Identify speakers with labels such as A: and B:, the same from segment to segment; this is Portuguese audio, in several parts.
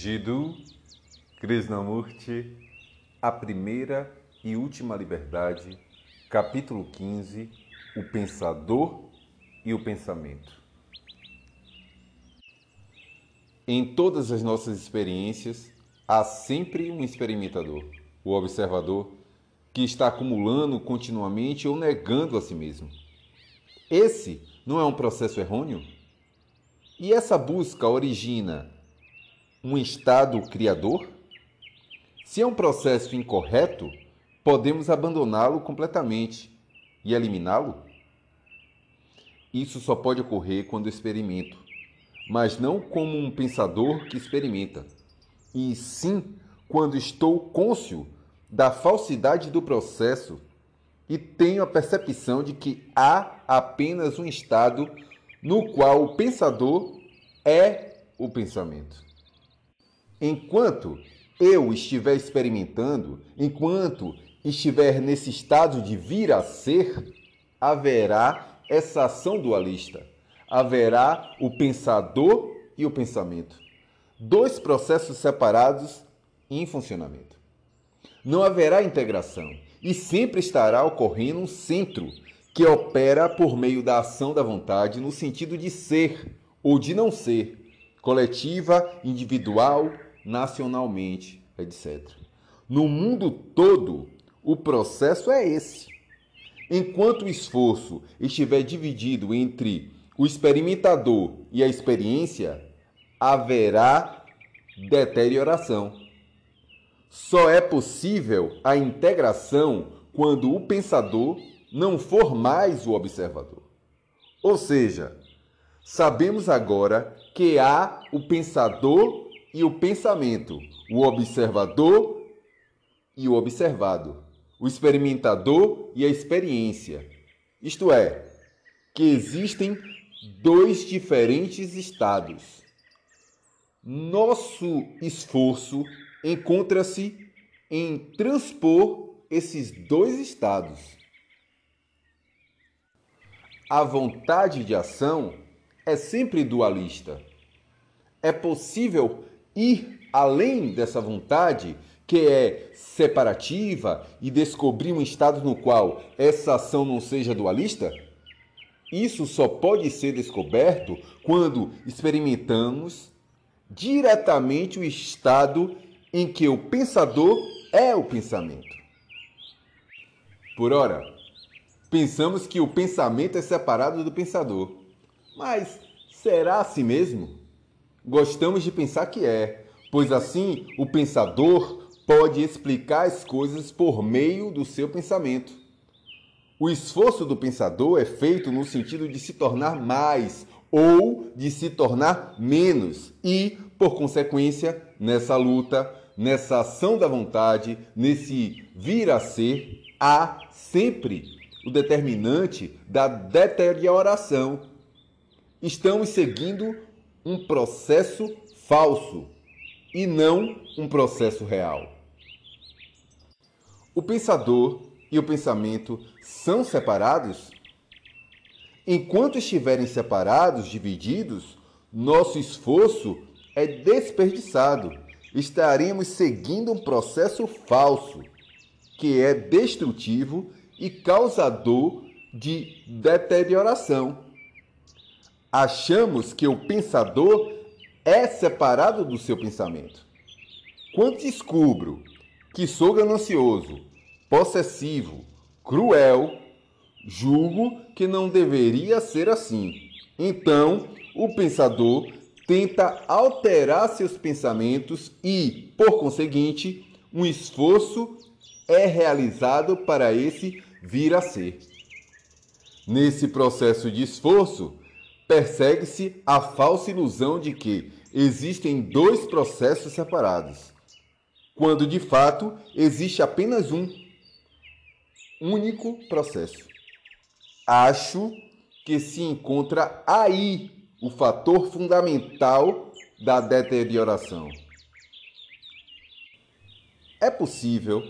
A: Jiddu Krishnamurti, A Primeira e Última Liberdade, capítulo 15, O Pensador e o Pensamento. Em todas as nossas experiências, há sempre um experimentador, o observador, que está acumulando continuamente ou negando a si mesmo. Esse não é um processo errôneo? E essa busca origina um estado criador? Se é um processo incorreto, podemos abandoná-lo completamente e eliminá-lo? Isso só pode ocorrer quando experimento, mas não como um pensador que experimenta, e sim quando estou cônscio da falsidade do processo e tenho a percepção de que há apenas um estado no qual o pensador é o pensamento. Enquanto eu estiver experimentando, enquanto estiver nesse estado de vir a ser, haverá essa ação dualista. Haverá o pensador e o pensamento. Dois processos separados em funcionamento. Não haverá integração e sempre estará ocorrendo um centro que opera por meio da ação da vontade no sentido de ser ou de não ser, coletiva, individual, nacionalmente, etc. No mundo todo, o processo é esse. Enquanto o esforço estiver dividido entre o experimentador e a experiência, haverá deterioração. Só é possível a integração quando o pensador não for mais o observador. Ou seja, sabemos agora que há o pensador e o pensamento, o observador e o observado, o experimentador e a experiência. Isto é, que existem dois diferentes estados. Nosso esforço encontra-se em transpor esses dois estados. A vontade de ação é sempre dualista. É possível ir além dessa vontade que é separativa e descobrir um estado no qual essa ação não seja dualista? Isso só pode ser descoberto quando experimentamos diretamente o estado em que o pensador é o pensamento. Por ora, pensamos que o pensamento é separado do pensador. Mas será assim mesmo? Gostamos de pensar que é, pois assim o pensador pode explicar as coisas por meio do seu pensamento. O esforço do pensador é feito no sentido de se tornar mais ou de se tornar menos, e, por consequência, nessa luta, nessa ação da vontade, nesse vir a ser, há sempre o determinante da deterioração. Estamos seguindo um processo falso e não um processo real. O pensador e o pensamento são separados? Enquanto estiverem separados, divididos, nosso esforço é desperdiçado. Estaremos seguindo um processo falso, que é destrutivo e causador de deterioração achamos que o pensador é separado do seu pensamento. Quando descubro que sou ganancioso, possessivo, cruel, julgo que não deveria ser assim. Então, o pensador tenta alterar seus pensamentos e, por conseguinte, um esforço é realizado para esse vir a ser. Nesse processo de esforço, persegue-se a falsa ilusão de que existem dois processos separados, quando de fato existe apenas um único processo. Acho que se encontra aí o fator fundamental da deterioração. É possível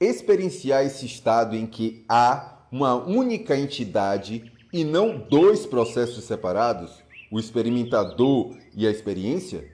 A: experienciar esse estado em que há uma única entidade e não dois processos separados, o experimentador e a experiência?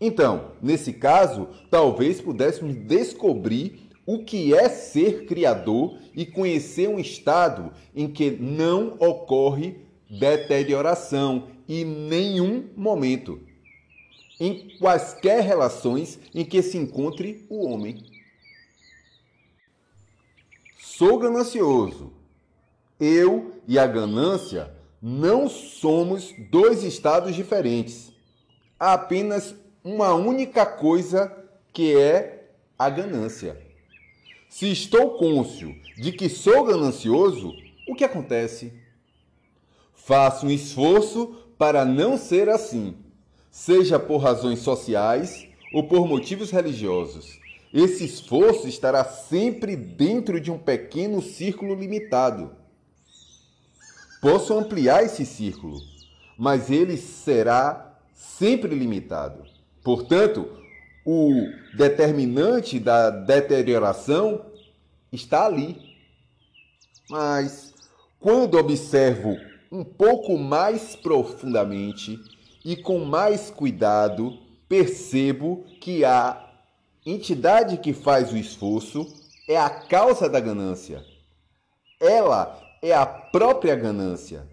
A: Então, nesse caso, talvez pudéssemos descobrir o que é ser criador e conhecer um estado em que não ocorre deterioração em nenhum momento, em quaisquer relações em que se encontre o homem. Sou ganancioso. Eu e a ganância não somos dois estados diferentes. Há apenas uma única coisa que é a ganância. Se estou cônscio de que sou ganancioso, o que acontece? Faço um esforço para não ser assim, seja por razões sociais ou por motivos religiosos. Esse esforço estará sempre dentro de um pequeno círculo limitado. Posso ampliar esse círculo, mas ele será sempre limitado. Portanto, o determinante da deterioração está ali. Mas quando observo um pouco mais profundamente e com mais cuidado, percebo que a entidade que faz o esforço é a causa da ganância. Ela é a própria ganância.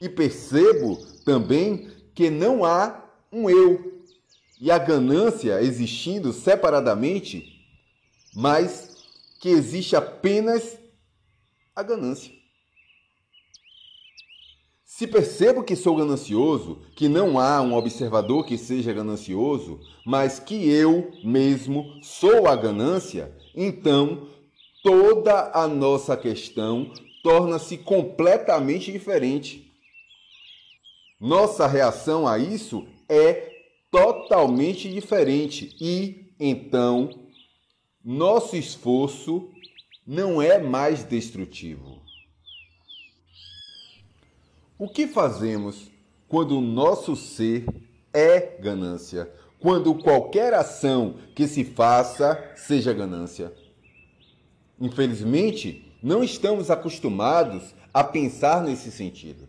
A: E percebo também que não há um eu. E a ganância existindo separadamente, mas que existe apenas a ganância. Se percebo que sou ganancioso, que não há um observador que seja ganancioso, mas que eu mesmo sou a ganância, então toda a nossa questão torna-se completamente diferente. Nossa reação a isso é totalmente diferente e, então, nosso esforço não é mais destrutivo. O que fazemos quando o nosso ser é ganância? Quando qualquer ação que se faça seja ganância? Infelizmente, não estamos acostumados a pensar nesse sentido.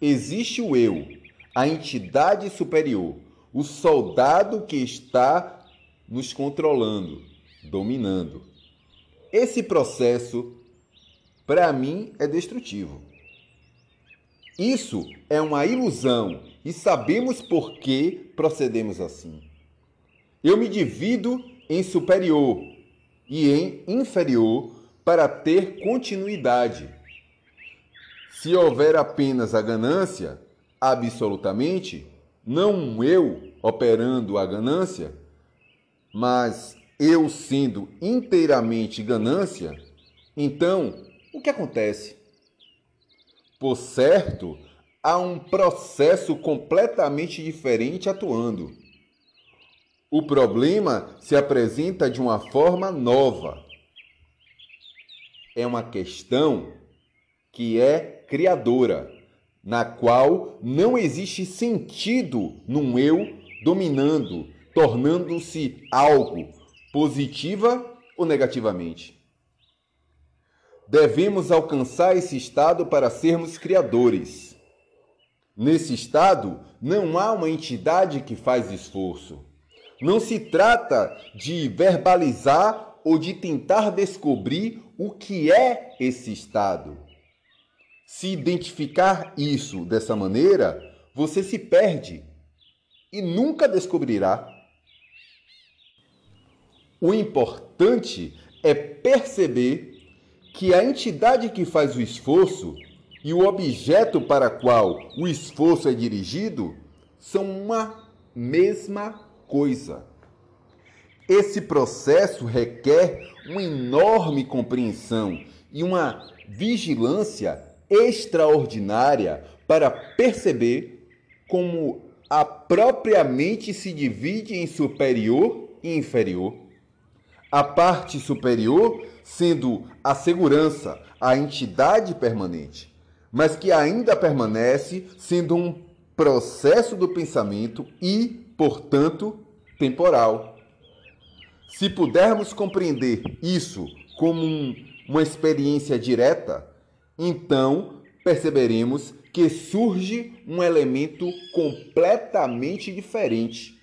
A: Existe o eu, a entidade superior, o soldado que está nos controlando, dominando. Esse processo, para mim, é destrutivo. Isso é uma ilusão e sabemos por que procedemos assim. Eu me divido em superior e em inferior para ter continuidade. Se houver apenas a ganância, absolutamente, não eu operando a ganância, mas eu sendo inteiramente ganância, então o que acontece? Por certo, há um processo completamente diferente atuando. O problema se apresenta de uma forma nova. É uma questão que é criadora, na qual não existe sentido num eu dominando, tornando-se algo positiva ou negativamente. Devemos alcançar esse estado para sermos criadores. Nesse estado, não há uma entidade que faz esforço. Não se trata de verbalizar ou de tentar descobrir o que é esse estado. Se identificar isso dessa maneira, você se perde e nunca descobrirá. O importante é perceber que a entidade que faz o esforço e o objeto para qual o esforço é dirigido são uma mesma coisa. Esse processo requer uma enorme compreensão e uma vigilância extraordinária para perceber como a própria mente se divide em superior e inferior. A parte superior sendo a segurança a entidade permanente, mas que ainda permanece sendo um processo do pensamento e, portanto, temporal. Se pudermos compreender isso como um, uma experiência direta, então perceberemos que surge um elemento completamente diferente.